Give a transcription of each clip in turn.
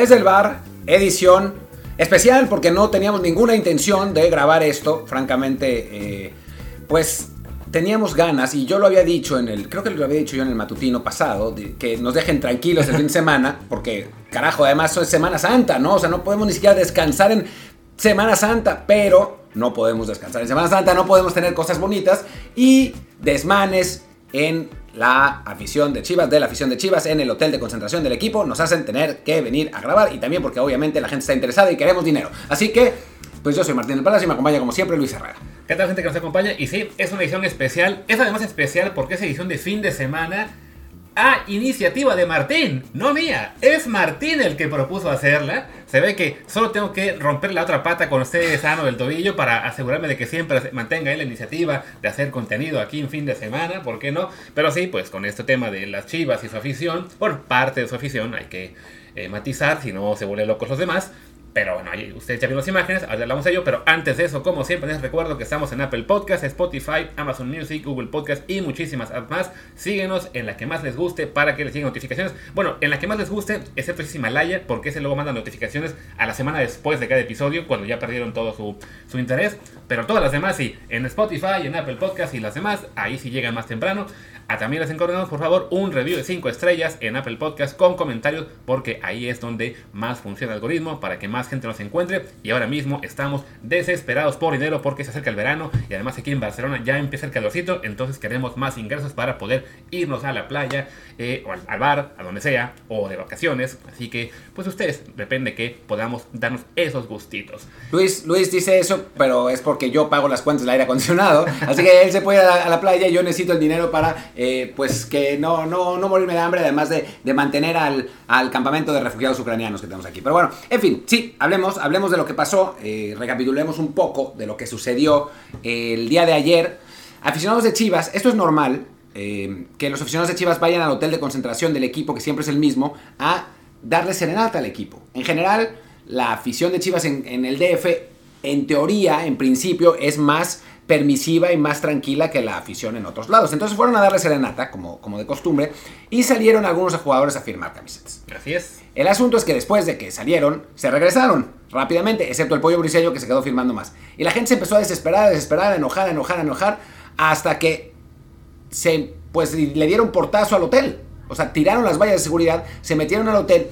desde el bar, edición especial porque no teníamos ninguna intención de grabar esto. Francamente, eh, pues teníamos ganas, y yo lo había dicho en el, creo que lo había dicho yo en el matutino pasado, que nos dejen tranquilos el fin de semana, porque carajo, además es Semana Santa, ¿no? O sea, no podemos ni siquiera descansar en Semana Santa, pero no podemos descansar en Semana Santa, no podemos tener cosas bonitas y desmanes en la afición de Chivas, de la afición de Chivas en el hotel de concentración del equipo, nos hacen tener que venir a grabar y también porque obviamente la gente está interesada y queremos dinero. Así que, pues yo soy Martín del Palacio y me acompaña como siempre Luis Herrera. ¿Qué tal gente que nos acompaña? Y sí, es una edición especial, es además especial porque es edición de fin de semana a iniciativa de Martín, no mía. Es Martín el que propuso hacerla. Se ve que solo tengo que romper la otra pata con usted sano del tobillo para asegurarme de que siempre mantenga la iniciativa de hacer contenido aquí en fin de semana, ¿por qué no? Pero sí, pues con este tema de las chivas y su afición, por parte de su afición hay que eh, matizar, si no se vuelven locos los demás. Pero bueno, ahí ustedes ya vieron las imágenes, hablamos de ello. Pero antes de eso, como siempre, les recuerdo que estamos en Apple Podcast, Spotify, Amazon Music, Google Podcast y muchísimas más. Síguenos en la que más les guste para que les lleguen notificaciones. Bueno, en la que más les guste, excepto es Himalaya, porque ese luego manda notificaciones a la semana después de cada episodio, cuando ya perdieron todo su, su interés. Pero todas las demás sí, en Spotify, en Apple Podcast y las demás, ahí sí llegan más temprano. A también les encargamos, por favor, un review de 5 estrellas en Apple Podcast con comentarios, porque ahí es donde más funciona el algoritmo para que más gente nos encuentre. Y ahora mismo estamos desesperados por dinero porque se acerca el verano y además aquí en Barcelona ya empieza el calorcito, entonces queremos más ingresos para poder irnos a la playa eh, o al, bar, a donde sea, o de vacaciones. Así que, pues ustedes, depende que podamos darnos esos gustitos. Luis, Luis dice eso, pero es porque yo pago las cuentas del aire acondicionado, así que él se puede ir a la, a la playa yo necesito el dinero para eh, pues que no, no, no morirme de hambre, además de, de mantener al, al, campamento de refugiados ucranianos que tenemos aquí. Pero bueno, en fin, sí, hablemos, hablemos de lo que pasó, eh, recapitulemos un poco de lo que sucedió el día de ayer. Aficionados de Chivas, esto es normal, eh, que los aficionados de Chivas vayan al hotel de concentración del equipo, que siempre es el mismo, a darle serenata al equipo. En general, la afición de Chivas en, en el DF, en teoría, en principio, es más permisiva y más tranquila que la afición en otros lados. Entonces fueron a darle serenata, como, como de costumbre, y salieron algunos jugadores a firmar camisetas. Así es. El asunto es que después de que salieron, se regresaron rápidamente, excepto el pollo briseño que se quedó firmando más. Y la gente se empezó a desesperar, a desesperar, a enojar, a enojar, a enojar, hasta que se, pues, le dieron portazo al hotel. O sea, tiraron las vallas de seguridad, se metieron al hotel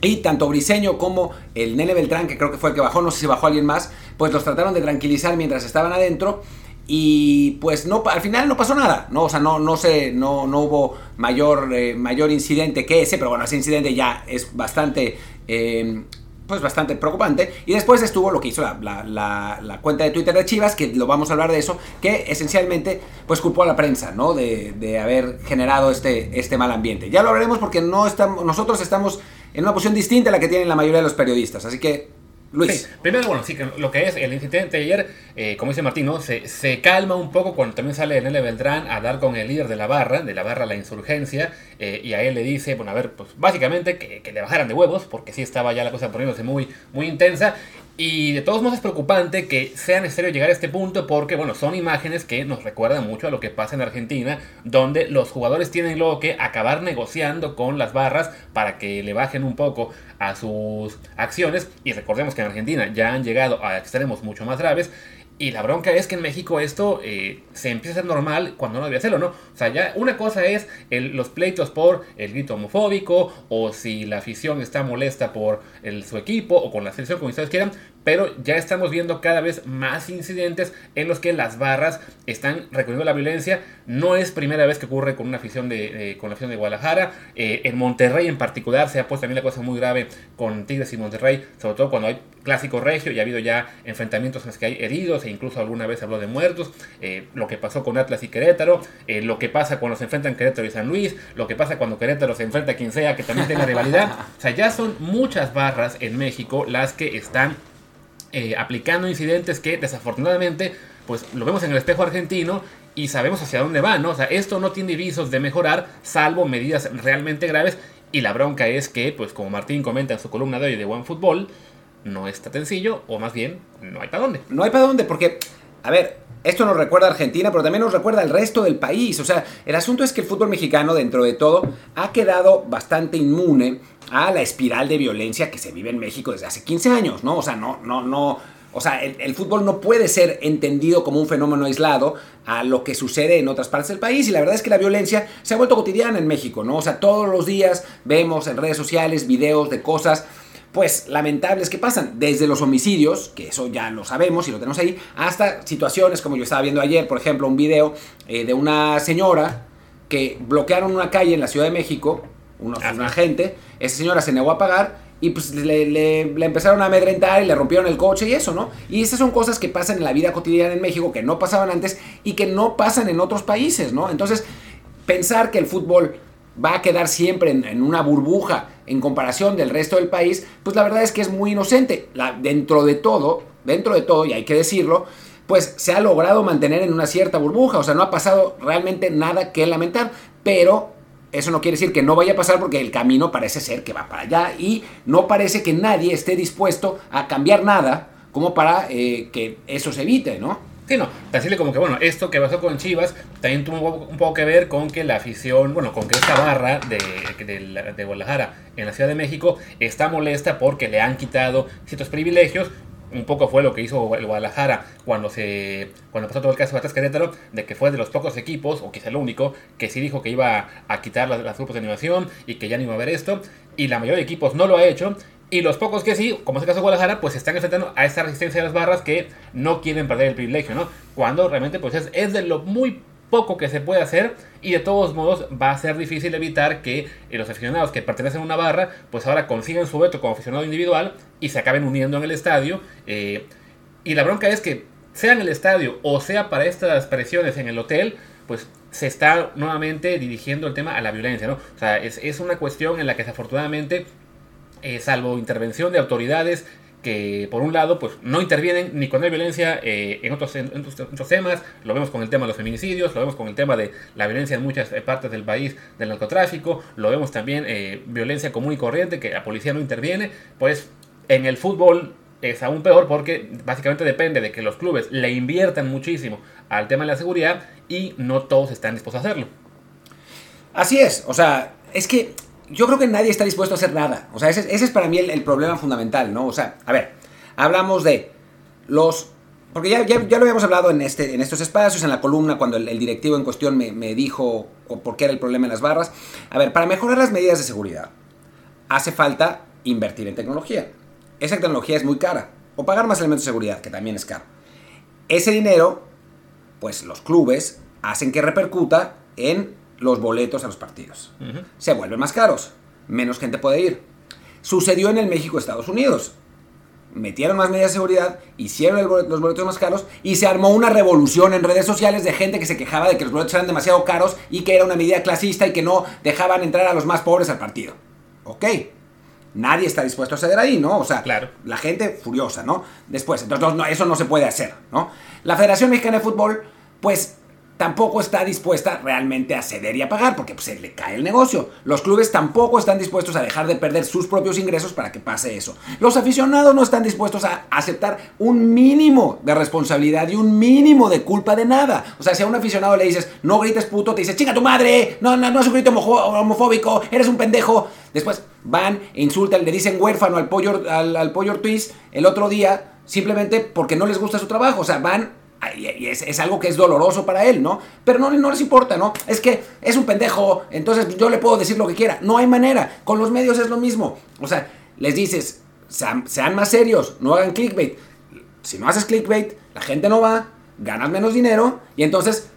y tanto Briseño como el Nene Beltrán, que creo que fue el que bajó, no sé si bajó alguien más, pues los trataron de tranquilizar mientras estaban adentro. Y pues no, al final no pasó nada, ¿no? O sea, no, no, sé, no, no hubo mayor, eh, mayor incidente que ese, pero bueno, ese incidente ya es bastante eh, pues bastante preocupante. Y después estuvo lo que hizo la, la, la, la, cuenta de Twitter de Chivas, que lo vamos a hablar de eso, que esencialmente pues culpó a la prensa, ¿no? De, de haber generado este, este mal ambiente. Ya lo hablaremos porque no estamos, nosotros estamos en una posición distinta a la que tienen la mayoría de los periodistas. Así que Luis. Primero, bueno, sí, lo que es el incidente de ayer, eh, como dice Martín, ¿no? se, se, calma un poco cuando también sale Nele Beltrán a dar con el líder de la barra, de la barra La Insurgencia, eh, y a él le dice, bueno, a ver, pues básicamente que, que, le bajaran de huevos, porque sí estaba ya la cosa poniéndose muy, muy intensa, y de todos modos es preocupante que sea necesario llegar a este punto porque, bueno, son imágenes que nos recuerdan mucho a lo que pasa en Argentina, donde los jugadores tienen luego que acabar negociando con las barras para que le bajen un poco a sus acciones. Y recordemos que en Argentina ya han llegado a extremos mucho más graves. Y la bronca es que en México esto eh, se empieza a ser normal cuando no debe hacerlo, ¿no? O sea, ya una cosa es el, los pleitos por el grito homofóbico o si la afición está molesta por el, su equipo o con la selección, como ustedes quieran, pero ya estamos viendo cada vez más incidentes en los que las barras están recurriendo a la violencia. No es primera vez que ocurre con una afición de, eh, con la afición de Guadalajara. Eh, en Monterrey en particular se ha puesto también la cosa muy grave con Tigres y Monterrey, sobre todo cuando hay clásico regio y ha habido ya enfrentamientos en los que hay heridos e incluso alguna vez habló de muertos. Eh, lo que pasó con Atlas y Querétaro, eh, lo que pasa cuando se enfrentan Querétaro y San Luis, lo que pasa cuando Querétaro se enfrenta a quien sea que también tenga rivalidad. O sea, ya son muchas barras en México las que están eh, aplicando incidentes que desafortunadamente pues lo vemos en el espejo argentino y sabemos hacia dónde va, ¿no? O sea, esto no tiene visos de mejorar salvo medidas realmente graves y la bronca es que, pues como Martín comenta en su columna de hoy de One Football, no está sencillo o más bien no hay para dónde. No hay para dónde porque, a ver, esto nos recuerda a Argentina, pero también nos recuerda al resto del país. O sea, el asunto es que el fútbol mexicano, dentro de todo, ha quedado bastante inmune a la espiral de violencia que se vive en México desde hace 15 años, ¿no? O sea, no, no, no. O sea, el, fútbol no puede ser entendido como un fenómeno aislado a lo que sucede en otras partes del país. Y la verdad es que la violencia se ha vuelto cotidiana en México, ¿no? O sea, todos los días vemos en redes sociales videos de cosas pues lamentables que pasan, desde los homicidios, que eso ya lo sabemos y lo tenemos ahí, hasta situaciones como yo estaba viendo ayer, por ejemplo, un video eh, de una señora que bloquearon una calle en la Ciudad de México, unos, una gente, esa señora se negó a pagar y pues le, le, empezaron a amedrentar y le rompieron el coche y eso, ¿no? Y esas son cosas que pasan en la vida cotidiana en México que no pasaban antes y que no pasan en otros países, ¿no? Entonces, pensar que el fútbol va a quedar siempre en, una burbuja en comparación del resto del país, pues la verdad es que es muy inocente. dentro de todo, dentro de todo, y hay que decirlo, pues se ha logrado mantener en una cierta burbuja, o sea, no ha pasado realmente nada que lamentar, pero eso no quiere decir que no vaya a pasar porque el camino parece ser que va para allá y no parece que nadie esté dispuesto a cambiar nada como para eh, que eso se evite, ¿no? Sí, no, decirle como que, bueno, esto que pasó con Chivas también tuvo un poco que ver con que la afición, bueno, con que esta barra de, de, de Guadalajara en la Ciudad de México está molesta porque le han quitado ciertos privilegios. Un poco fue lo que hizo el Guadalajara cuando se cuando pasó todo el caso de Batas Querétaro, de que fue de los pocos equipos, o quizá el único, que sí dijo que iba a quitar las, grupos de animación y que ya no iba a haber esto, y la mayoría de equipos no lo ha hecho, y los pocos que sí, como es el caso de Guadalajara, pues están enfrentando a esta resistencia de las barras que no quieren perder el privilegio, ¿no? Cuando realmente pues es, es de lo muy poco que se puede hacer y de todos modos va a ser difícil evitar que eh, los aficionados que pertenecen a una barra pues ahora consigan su veto como aficionado individual y se acaben uniendo en el estadio eh, y la bronca es que sea en el estadio o sea para estas presiones en el hotel pues se está nuevamente dirigiendo el tema a la violencia, ¿no? O sea, es, una cuestión en la que desafortunadamente, eh, salvo intervención de autoridades que por un lado pues no intervienen ni con la violencia eh, en, otros, en, otros, temas, lo vemos con el tema de los feminicidios, lo vemos con el tema de la violencia en muchas eh, partes del país del narcotráfico, lo vemos también eh, violencia común y corriente que la policía no interviene, pues en el fútbol es aún peor porque básicamente depende de que los clubes le inviertan muchísimo al tema de la seguridad y no todos están dispuestos a hacerlo. Así es, o sea, es que yo creo que nadie está dispuesto a hacer nada. O sea, ese, es para mí el, problema fundamental, ¿no? O sea, a ver, hablamos de los... Porque ya, ya, lo habíamos hablado en, este, en estos espacios, en la columna, cuando el, directivo en cuestión me, me, dijo por qué era el problema en las barras. A ver, para mejorar las medidas de seguridad, hace falta invertir en tecnología. Esa tecnología es muy cara. O pagar más elementos de seguridad, que también es caro. Ese dinero, pues los clubes hacen que repercuta en los boletos a los partidos. Se vuelven más caros, menos gente puede ir. Sucedió en el México-Estados Unidos. Metieron más medidas de seguridad, hicieron los boletos más caros y se armó una revolución en redes sociales de gente que se quejaba de que los boletos eran demasiado caros y que era una medida clasista y que no dejaban entrar a los más pobres al partido. Ok, nadie está dispuesto a ceder ahí, ¿no? O sea, claro. la gente furiosa, ¿no? Después, entonces eso no se puede hacer, ¿no? La Federación Mexicana de Fútbol, pues tampoco está dispuesta realmente a ceder y a pagar porque pues, se le cae el negocio. Los clubes tampoco están dispuestos a dejar de perder sus propios ingresos para que pase eso. Los aficionados no están dispuestos a aceptar un mínimo de responsabilidad y un mínimo de culpa de nada. O sea, si a un aficionado le dices, no grites puto, te dice, chinga tu madre, no, no, no es un grito homofóbico, eres un pendejo. Después van e insultan, le dicen huérfano al pollo, al, al pollo el otro día simplemente porque no les gusta su trabajo. O sea, van y es, algo que es doloroso para él, ¿no? Pero no, no les importa, ¿no? Es que es un pendejo, entonces yo le puedo decir lo que quiera. No hay manera. Con los medios es lo mismo. O sea, les dices, sean, más serios, no hagan clickbait. Si no haces clickbait, la gente no va, ganas menos dinero y entonces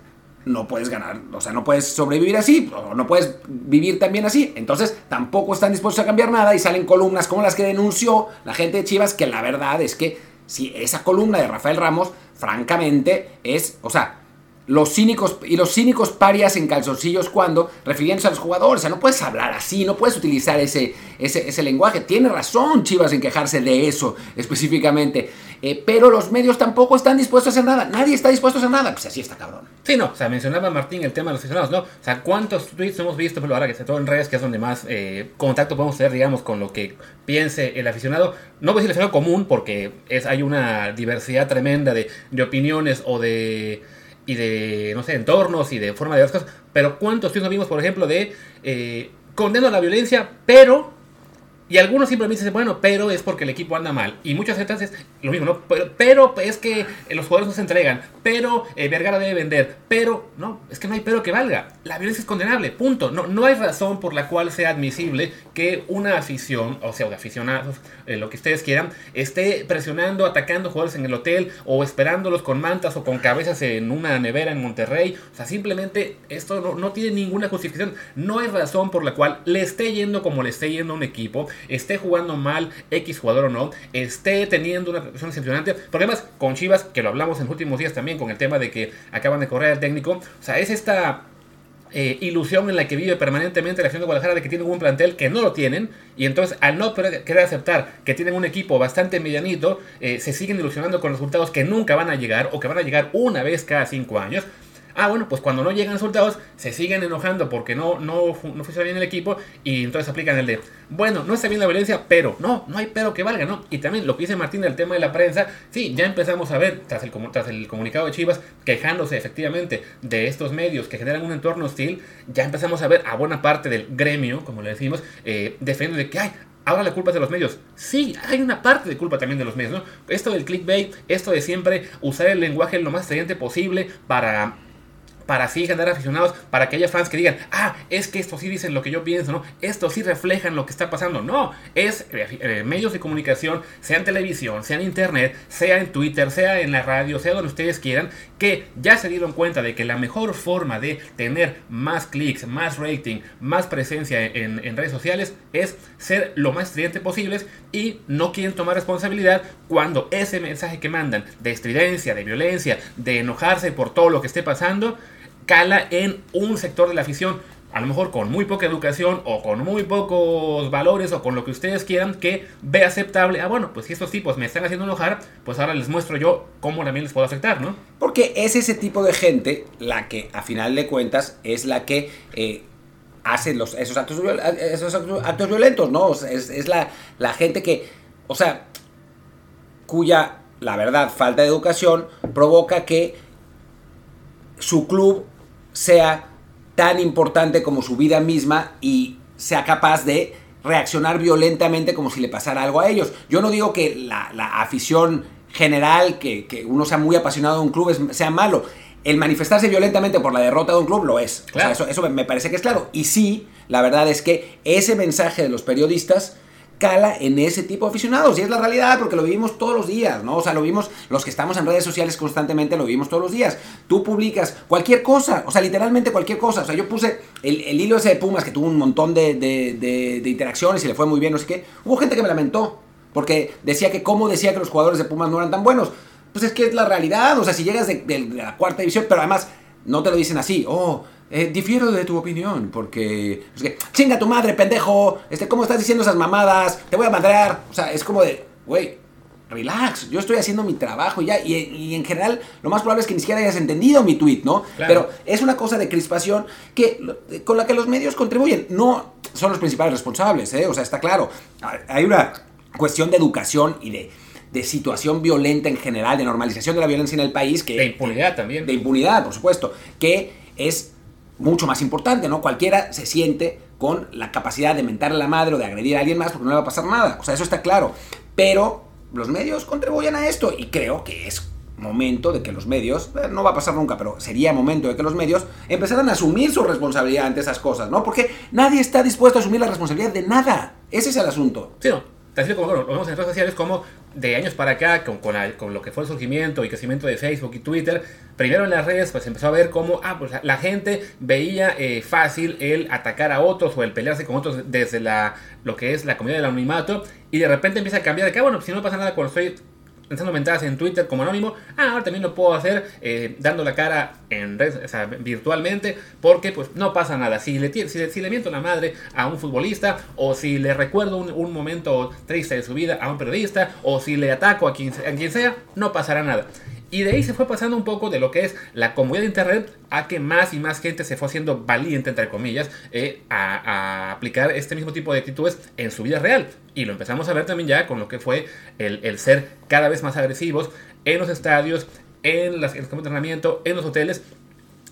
no puedes ganar, o sea, no puedes sobrevivir así, o no puedes vivir también así. Entonces, tampoco están dispuestos a cambiar nada y salen columnas como las que denunció la gente de Chivas, que la verdad es que si esa columna de Rafael Ramos francamente, es, o sea, los cínicos y los cínicos parias en calzoncillos cuando refiriéndose a los jugadores. O sea, no puedes hablar así, no puedes utilizar ese, ese, ese lenguaje. Tiene razón Chivas en quejarse de eso específicamente. Eh, pero los medios tampoco están dispuestos a hacer nada. Nadie está dispuesto a hacer nada. Pues así está cabrón. Sí, no, o sea, mencionaba Martín el tema de los aficionados, ¿no? O sea, ¿cuántos tweets hemos visto, pero ahora que se todo en redes, que es donde más eh, contacto podemos tener, digamos, con lo que piense el aficionado? No voy a decir el aficionado común, porque es, hay una diversidad tremenda de, de opiniones o de y de, no sé, entornos y de forma de las cosas. Pero ¿cuántos tweets vimos, por ejemplo, de eh, condeno la violencia, pero y algunos simplemente dicen, bueno, pero es porque el equipo anda mal. Y muchas veces lo mismo, ¿no? Pero, pero, es que los jugadores no se entregan. Pero eh, Vergara debe vender. Pero, no, es que no hay pero que valga. La violencia es condenable, punto. No, no hay razón por la cual sea admisible que una afición, o sea, de aficionados, eh, lo que ustedes quieran, esté presionando, atacando jugadores en el hotel o esperándolos con mantas o con cabezas en una nevera en Monterrey. O sea, simplemente esto no, no tiene ninguna justificación. No hay razón por la cual le esté yendo como le esté yendo a un equipo esté jugando mal X jugador o no, esté teniendo una presión decepcionante. Porque además, con Chivas, que lo hablamos en los últimos días también, con el tema de que acaban de correr al técnico, o sea, es esta eh, ilusión en la que vive permanentemente la afición de Guadalajara de que tienen un plantel que no lo tienen y entonces al no querer aceptar que tienen un equipo bastante medianito eh, se siguen ilusionando con resultados que nunca van a llegar o que van a llegar una vez cada cinco años Ah, bueno, pues cuando no llegan resultados, se siguen enojando porque no, no, no funciona bien el equipo y entonces aplican el de, bueno, no está bien la violencia, pero no, no hay pero que valga, ¿no? Y también lo que dice Martín del tema de la prensa, sí, ya empezamos a ver, tras el, tras el comunicado de Chivas, quejándose efectivamente de estos medios que generan un entorno hostil, ya empezamos a ver a buena parte del gremio, como le decimos, eh, defendiendo de que, hay ahora la culpa es de los medios. Sí, hay una parte de culpa también de los medios, ¿no? Esto del clickbait, esto de siempre usar el lenguaje lo más evidente posible para para así generar aficionados, para que haya fans que digan, ah, es que esto sí dicen lo que yo pienso, ¿no? Esto sí reflejan lo que está pasando. No, es eh, eh, medios de comunicación, sea en televisión, sea en internet, sea en Twitter, sea en la radio, sea donde ustedes quieran, que ya se dieron cuenta de que la mejor forma de tener más clics, más rating, más presencia en, en redes sociales es ser lo más estridente posible y no quieren tomar responsabilidad cuando ese mensaje que mandan de estridencia, de violencia, de enojarse por todo lo que esté pasando, cala en un sector de la afición, a lo mejor con muy poca educación o con muy pocos valores o con lo que ustedes quieran, que ve aceptable, ah bueno, pues si estos tipos me están haciendo enojar, pues ahora les muestro yo cómo también les puedo afectar, ¿no? Porque es ese tipo de gente la que a final de cuentas es la que... Eh, hace los, esos, actos, esos actos violentos, ¿no? es, es la, la gente que, o sea, cuya, la verdad, falta de educación provoca que su club sea tan importante como su vida misma y sea capaz de reaccionar violentamente como si le pasara algo a ellos. Yo no digo que la, afición general, que, uno sea muy apasionado de un club, sea malo. El manifestarse violentamente por la derrota de un club lo es. eso, eso me parece que es claro. Y sí, la verdad es que ese mensaje de los periodistas cala en ese tipo de aficionados. Y es la realidad porque lo vivimos todos los días, ¿no? O sea, lo vimos los que estamos en redes sociales constantemente, lo vivimos todos los días. Tú publicas cualquier cosa, o sea, literalmente cualquier cosa. O sea, yo puse el, hilo ese de Pumas que tuvo un montón de, de, interacciones y le fue muy bien, no sé qué. Hubo gente que me lamentó porque decía que cómo decía que los jugadores de Pumas no eran tan buenos. Pues es que es la realidad, o sea, si llegas de, de la cuarta división, pero además no te lo dicen así, oh, eh, difiero de tu opinión, porque. Es que, chinga tu madre, pendejo. Este, ¿Cómo estás diciendo esas mamadas? Te voy a madrear. O sea, es como de, güey, relax. Yo estoy haciendo mi trabajo ya. Y, en general, lo más probable es que ni siquiera hayas entendido mi tweet, ¿no? Pero es una cosa de crispación que, con la que los medios contribuyen. No son los principales responsables, ¿eh? O sea, está claro. Hay una cuestión de educación y de de situación violenta en general, de normalización de la violencia en el país. Que, de impunidad también. De impunidad, por supuesto. Que es mucho más importante, ¿no? Cualquiera se siente con la capacidad de mentarle a la madre o de agredir a alguien más porque no le va a pasar nada. O sea, eso está claro. Pero los medios contribuyen a esto y creo que es momento de que los medios, eh, no va a pasar nunca, pero sería momento de que los medios empezaran a asumir su responsabilidad ante esas cosas, ¿no? Porque nadie está dispuesto a asumir la responsabilidad de nada. Ese es el asunto. Sí. Así como lo vemos en redes sociales como de años para acá, con, con, lo que fue el surgimiento y crecimiento de Facebook y Twitter, primero en las redes pues empezó a ver cómo ah, pues, la, gente veía eh, fácil el atacar a otros o el pelearse con otros desde la, lo que es la comunidad del anonimato y de repente empieza a cambiar de que, ah, bueno, pues, si no pasa nada cuando estoy lanzando mentadas en Twitter como anónimo, ah, ahora también lo puedo hacer eh, dando la cara en red, o sea, virtualmente, porque pues no pasa nada. Si le, si, si le miento la madre a un futbolista, o si le recuerdo un, un, momento triste de su vida a un periodista, o si le ataco a quien, a quien sea, no pasará nada. Y de ahí se fue pasando un poco de lo que es la comunidad de Internet a que más y más gente se fue haciendo valiente, entre comillas, eh, a, aplicar este mismo tipo de actitudes en su vida real. Y lo empezamos a ver también ya con lo que fue el, ser cada vez más agresivos en los estadios, en, las, en de entrenamiento, en los hoteles.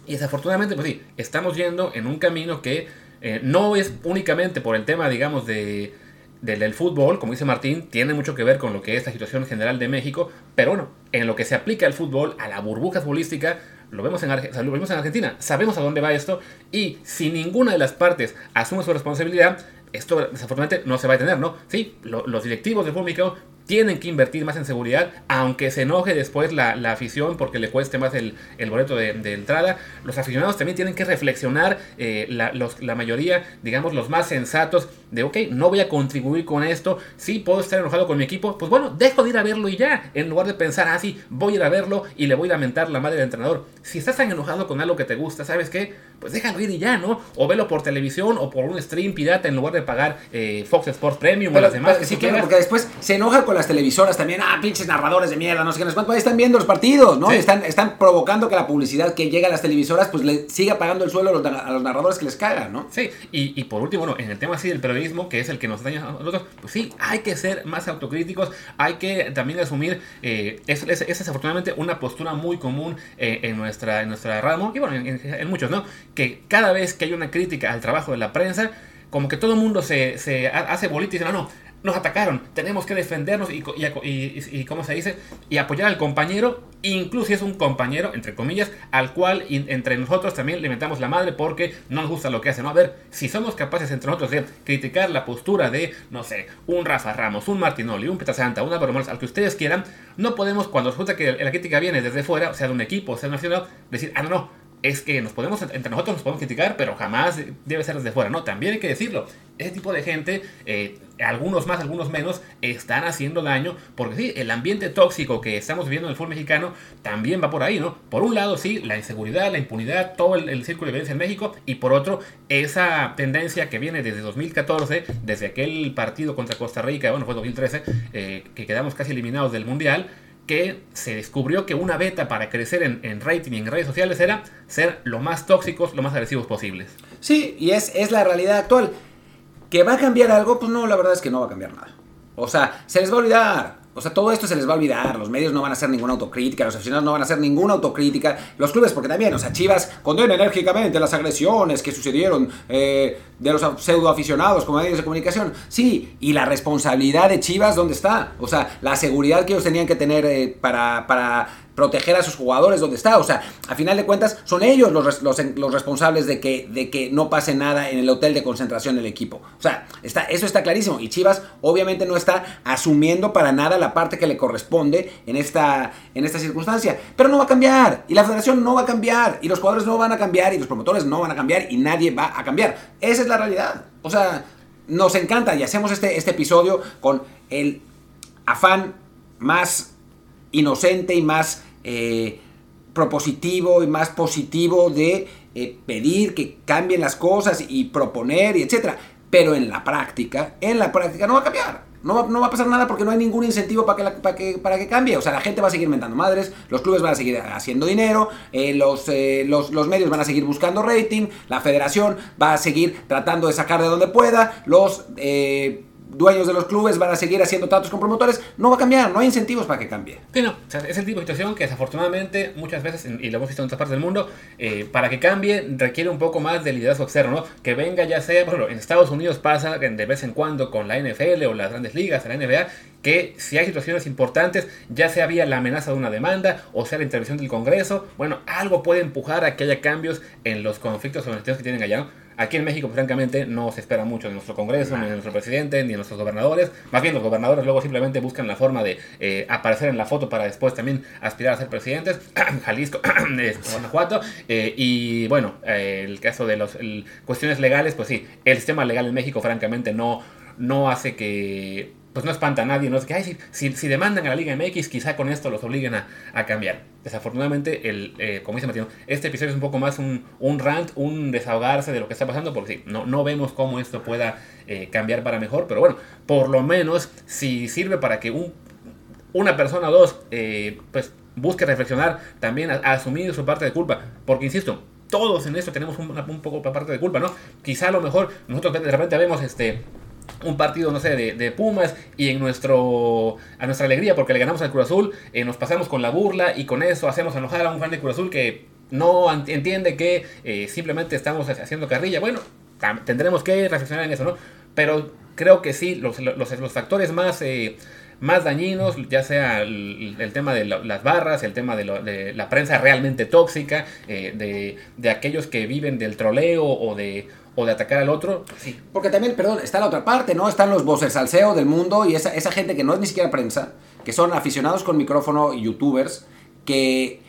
Y desafortunadamente, pues sí, estamos yendo en un camino que eh, no es únicamente por el tema, digamos, de del, fútbol, como dice Martín, tiene mucho que ver con lo que es la situación general de México, pero bueno, en lo que se aplica al fútbol, a la burbuja futbolística, lo vemos, en Arge lo vemos en Argentina, sabemos a dónde va esto, y si ninguna de las partes asume su responsabilidad, esto desafortunadamente no se va a detener, ¿no? Sí, lo, los directivos del mexicano tienen que invertir más en seguridad, aunque se enoje después la, la afición porque le cueste más el, el boleto de, de, entrada. Los aficionados también tienen que reflexionar, eh, la, los, la, mayoría, digamos, los más sensatos, de ok, no voy a contribuir con esto, sí puedo estar enojado con mi equipo, pues bueno, dejo de ir a verlo y ya, en lugar de pensar, ah, sí, voy a ir a verlo y le voy a lamentar la madre del entrenador. Si estás tan enojado con algo que te gusta, ¿sabes qué? Pues déjalo ir y ya, ¿no? O velo por televisión o por un stream pirata en lugar de pagar eh, Fox Sports Premium pero, o las demás. Pero, sí, claro, porque después se enoja con las televisoras también, ah, pinches narradores de mierda, no sé qué, no sé cuánto, ahí están viendo los partidos, ¿no? Sí. Están, están provocando que la publicidad que llega a las televisoras, pues le siga pagando el suelo a los, a los narradores que les cagan, ¿no? Sí, y, y, por último, bueno, en el tema así del periodismo, que es el que nos daña a nosotros, pues sí, hay que ser más autocríticos, hay que también asumir, eh, es, es, es, desafortunadamente una postura muy común eh, en, nuestra, en nuestra ramo, y bueno, en, en, en muchos, ¿no? Que cada vez que hay una crítica al trabajo de la prensa, como que todo el mundo se, se hace bolita y dice, no, no, nos atacaron, tenemos que defendernos y, y, y, y, ¿cómo se dice? Y apoyar al compañero, incluso si es un compañero, entre comillas, al cual entre nosotros también le metamos la madre porque no nos gusta lo que hace, ¿no? A ver, si somos capaces entre nosotros de criticar la postura de, no sé, un Rafa Ramos, un Martinoli, un Santa, una Morales, al que ustedes quieran, no podemos, cuando resulta que la crítica viene desde fuera, sea, de un equipo, sea, de una ciudad, decir, ah, no, no, es que nos podemos, entre nosotros nos podemos criticar, pero jamás debe ser desde fuera. No, también hay que decirlo. Ese tipo de gente, eh, algunos más, algunos menos, están haciendo daño. Porque sí, el ambiente tóxico que estamos viviendo en el fútbol mexicano también va por ahí, ¿no? Por un lado, sí, la inseguridad, la impunidad, todo el, el círculo de violencia en México. Y por otro, esa tendencia que viene desde 2014, desde aquel partido contra Costa Rica, bueno, fue 2013, eh, que quedamos casi eliminados del Mundial que se descubrió que una beta para crecer en, en, rating y en redes sociales era ser lo más tóxicos, lo más agresivos posibles. Sí, y es, es la realidad actual. ¿Que va a cambiar algo? Pues no, la verdad es que no va a cambiar nada. O sea, se les va a olvidar. O sea, todo esto se les va a olvidar. Los medios no van a hacer ninguna autocrítica, los aficionados no van a hacer ninguna autocrítica. Los clubes, porque también, o sea, Chivas condena enérgicamente las agresiones que sucedieron eh, de los pseudo aficionados como medios de comunicación. Sí, y la responsabilidad de Chivas, ¿dónde está? O sea, la seguridad que ellos tenían que tener eh, para, para proteger a sus jugadores donde está. O sea, a final de cuentas, son ellos los, los, los, responsables de que, de que no pase nada en el hotel de concentración del equipo. O sea, está, eso está clarísimo. Y Chivas obviamente no está asumiendo para nada la parte que le corresponde en esta, en esta circunstancia. Pero no va a cambiar. Y la federación no va a cambiar. Y los jugadores no van a cambiar. Y los promotores no van a cambiar. Y nadie va a cambiar. Esa es la realidad. O sea, nos encanta y hacemos este, este episodio con el afán más inocente y más eh, propositivo y más positivo de eh, pedir que cambien las cosas y proponer y etcétera. Pero en la práctica, en la práctica no va a cambiar. No va, no va a pasar nada porque no hay ningún incentivo para que, para, que, para que cambie. O sea, la gente va a seguir mentando madres, los clubes van a seguir haciendo dinero, eh, los, eh, los, los, medios van a seguir buscando rating, la federación va a seguir tratando de sacar de donde pueda, los eh, dueños de los clubes van a seguir haciendo tratos con promotores, no va a cambiar, no hay incentivos para que cambie. Sí, no, o sea, es el tipo de situación que desafortunadamente muchas veces, y lo hemos visto en otras partes del mundo, eh, para que cambie requiere un poco más de liderazgo externo, ¿no? Que venga ya sea, por ejemplo, en Estados Unidos pasa de vez en cuando con la NFL o las grandes ligas, la NBA, que si hay situaciones importantes, ya sea vía la amenaza de una demanda o sea la intervención del Congreso, bueno, algo puede empujar a que haya cambios en los conflictos o en los que tienen allá. Aquí en México, francamente, no se espera mucho de nuestro Congreso, ni de nuestro presidente, ni de nuestros gobernadores. Más bien, los gobernadores luego simplemente buscan la forma de eh, aparecer en la foto para después también aspirar a ser presidentes. Jalisco, Guanajuato. Eh, y bueno, eh, el caso de las cuestiones legales, pues sí, el sistema legal en México, francamente, no, no hace que pues no espanta a nadie, no es que, si, si, demandan a la Liga MX, quizá con esto los obliguen a, cambiar. Desafortunadamente, el, eh, como dice Martino, este episodio es un poco más un, un, rant, un desahogarse de lo que está pasando, porque sí, no, no vemos cómo esto pueda eh, cambiar para mejor, pero bueno, por lo menos si sirve para que un, una persona o dos, eh, pues busque reflexionar, también a, asumir su parte de culpa, porque insisto, todos en esto tenemos un, un poco parte de culpa, ¿no? Quizá a lo mejor nosotros de repente vemos este un partido, no sé, de, Pumas y en nuestro a nuestra alegría porque le ganamos al Cruz Azul, eh, nos pasamos con la burla y con eso hacemos enojar a un fan de Cruz Azul que no entiende que eh, simplemente estamos haciendo carrilla. Bueno, tendremos que reflexionar en eso, ¿no? Pero creo que sí, los, los, factores más... Eh, más dañinos, ya sea el, tema de las barras, el tema de, la prensa realmente tóxica, de, de, aquellos que viven del troleo o de, o de atacar al otro, sí. Porque también, perdón, está la otra parte, ¿no? Están los voces salseo del mundo y esa, esa gente que no es ni siquiera prensa, que son aficionados con micrófono y youtubers, que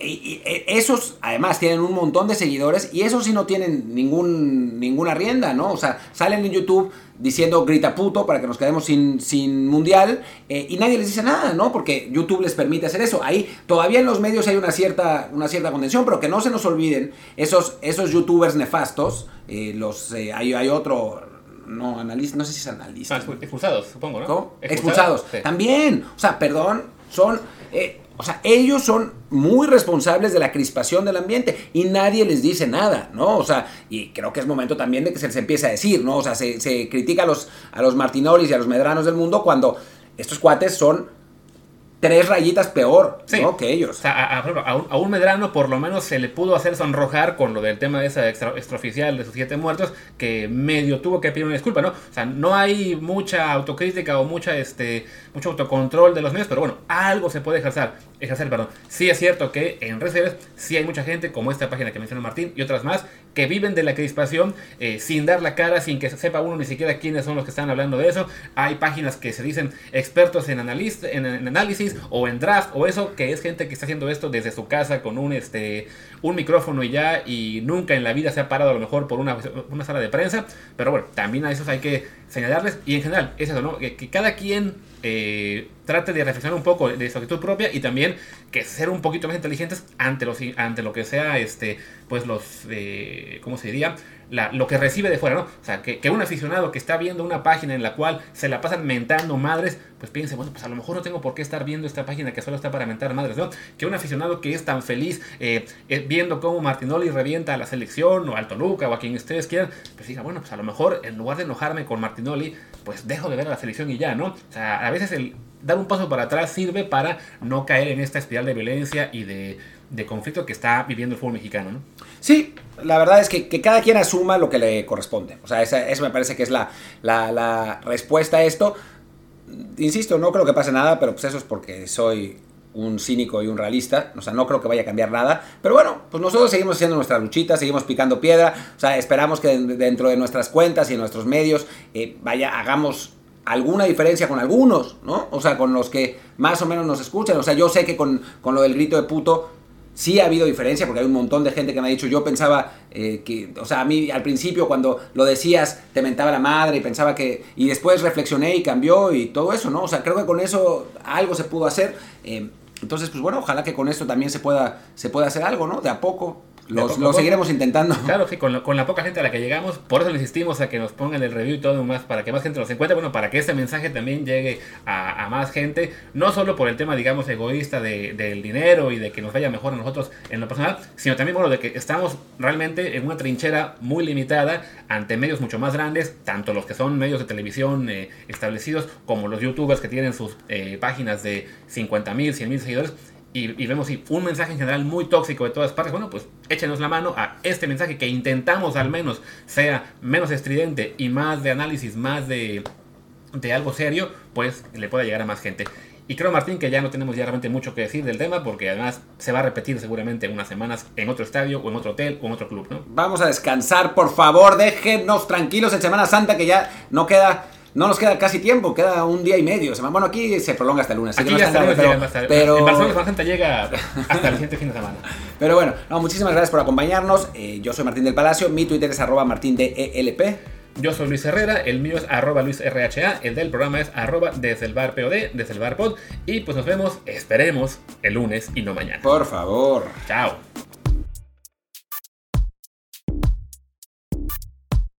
y, esos además tienen un montón de seguidores y esos sí no tienen ningún, ninguna rienda, ¿no? O sea, salen en YouTube diciendo grita puto para que nos quedemos sin, sin mundial eh, y nadie les dice nada, ¿no? Porque YouTube les permite hacer eso. Ahí todavía en los medios hay una cierta, una cierta contención, pero que no se nos olviden esos, esos youtubers nefastos, eh, los, eh, hay, hay otro no analista, no sé si es analista. Ah, expulsados, supongo, ¿no? ¿Cómo? Expulsados. También, o sea, perdón, son o sea, ellos son muy responsables de la crispación del ambiente y nadie les dice nada, ¿no? O sea, y creo que es momento también de que se les empiece a decir, ¿no? O sea, se, se critica a los, a los Martinolis y a los Medranos del mundo cuando estos cuates son tres rayitas peor que ellos. O sea, a, un, Medrano por lo menos se le pudo hacer sonrojar con lo del tema de esa extraoficial de sus siete muertos, que medio tuvo que pedir una disculpa, ¿no? O sea, no hay mucha autocrítica o mucha, este, mucho autocontrol de los medios, pero bueno, algo se puede ejercer. Ejercer perdón. Sí es cierto que en redes sí hay mucha gente, como esta página que menciona Martín y otras más, que viven de la crispación eh, sin dar la cara, sin que sepa uno ni siquiera quiénes son los que están hablando de eso. Hay páginas que se dicen expertos en, análisis o en draft o eso, que es gente que está haciendo esto desde su casa con un, este, un micrófono y ya y nunca en la vida se ha parado a lo mejor por una, una sala de prensa. Pero bueno, también a esos hay que señalarles y en general es eso, ¿no? Que, cada quien eh, trate de reflexionar un poco de su actitud propia y también que ser un poquito más inteligentes ante, los, ante lo que sea, este, pues los, eh, ¿cómo se diría? Lo que recibe de fuera, ¿no? O sea, que, un aficionado que está viendo una página en la cual se la pasan mentando madres, pues piense, bueno, pues a lo mejor no tengo por qué estar viendo esta página que solo está para mentar madres, ¿no? Que un aficionado que es tan feliz eh, eh, viendo cómo Martinoli revienta a la selección o al Toluca o a quien ustedes quieran, pues diga, bueno, pues a lo mejor en lugar de enojarme con Martinoli, pues dejo de ver a la selección y ya, ¿no? O sea, a veces el dar un paso para atrás sirve para no caer en esta espiral de violencia y de, conflicto que está viviendo el fútbol mexicano, ¿no? Sí, la verdad es que, cada quien asuma lo que le corresponde. O sea, esa, eso me parece que es la, la, respuesta a esto. Insisto, no creo que pase nada, pero pues eso es porque soy un cínico y un realista, o sea, no creo que vaya a cambiar nada, pero bueno, pues nosotros seguimos haciendo nuestra luchita, seguimos picando piedra, o sea, esperamos que dentro de nuestras cuentas y en nuestros medios, eh, vaya, hagamos alguna diferencia con algunos, ¿no? O sea, con los que más o menos nos escuchan. O sea, yo sé que con, lo del grito de puto sí ha habido diferencia, porque hay un montón de gente que me ha dicho, yo pensaba eh, que, o sea, a mí al principio cuando lo decías te mentaba la madre y pensaba que, y después reflexioné y cambió y todo eso, ¿no? O sea, creo que con eso algo se pudo hacer. Eh, entonces, pues bueno, ojalá que con esto también se pueda, se pueda hacer algo, ¿no? De a poco. Lo seguiremos intentando. Claro, que con, con, la poca gente a la que llegamos, por eso le insistimos a que nos pongan el review y todo más, para que más gente nos encuentre, bueno, para que este mensaje también llegue a, más gente, no solo por el tema, digamos, egoísta de, del dinero y de que nos vaya mejor a nosotros en lo personal, sino también, bueno, de que estamos realmente en una trinchera muy limitada ante medios mucho más grandes, tanto los que son medios de televisión eh, establecidos, como los youtubers que tienen sus eh, páginas de 50 mil, 100 mil seguidores, y, vemos un mensaje en general muy tóxico de todas partes, bueno, pues échenos la mano a este mensaje que intentamos al menos sea menos estridente y más de análisis, más de, de algo serio, pues le pueda llegar a más gente. Y creo, Martín, que ya no tenemos ya realmente mucho que decir del tema, porque además se va a repetir seguramente en unas semanas en otro estadio, o en otro hotel, o en otro club, ¿no? Vamos a descansar, por favor, déjenos tranquilos en Semana Santa, que ya no queda no nos queda casi tiempo, queda un día y medio. Bueno, aquí se prolonga hasta el lunes. Aquí ya pero, pero, En Barcelona llega hasta el siguiente fin de semana. Pero bueno, muchísimas gracias por acompañarnos. Eh, yo soy Martín del Palacio, mi Twitter es arroba martindelp. Yo soy Luis Herrera, el mío es arroba luisrha, el del programa es arroba desde el bar POD, desde el bar pod. Y pues nos vemos, esperemos, el lunes y no mañana. Por favor. Chao.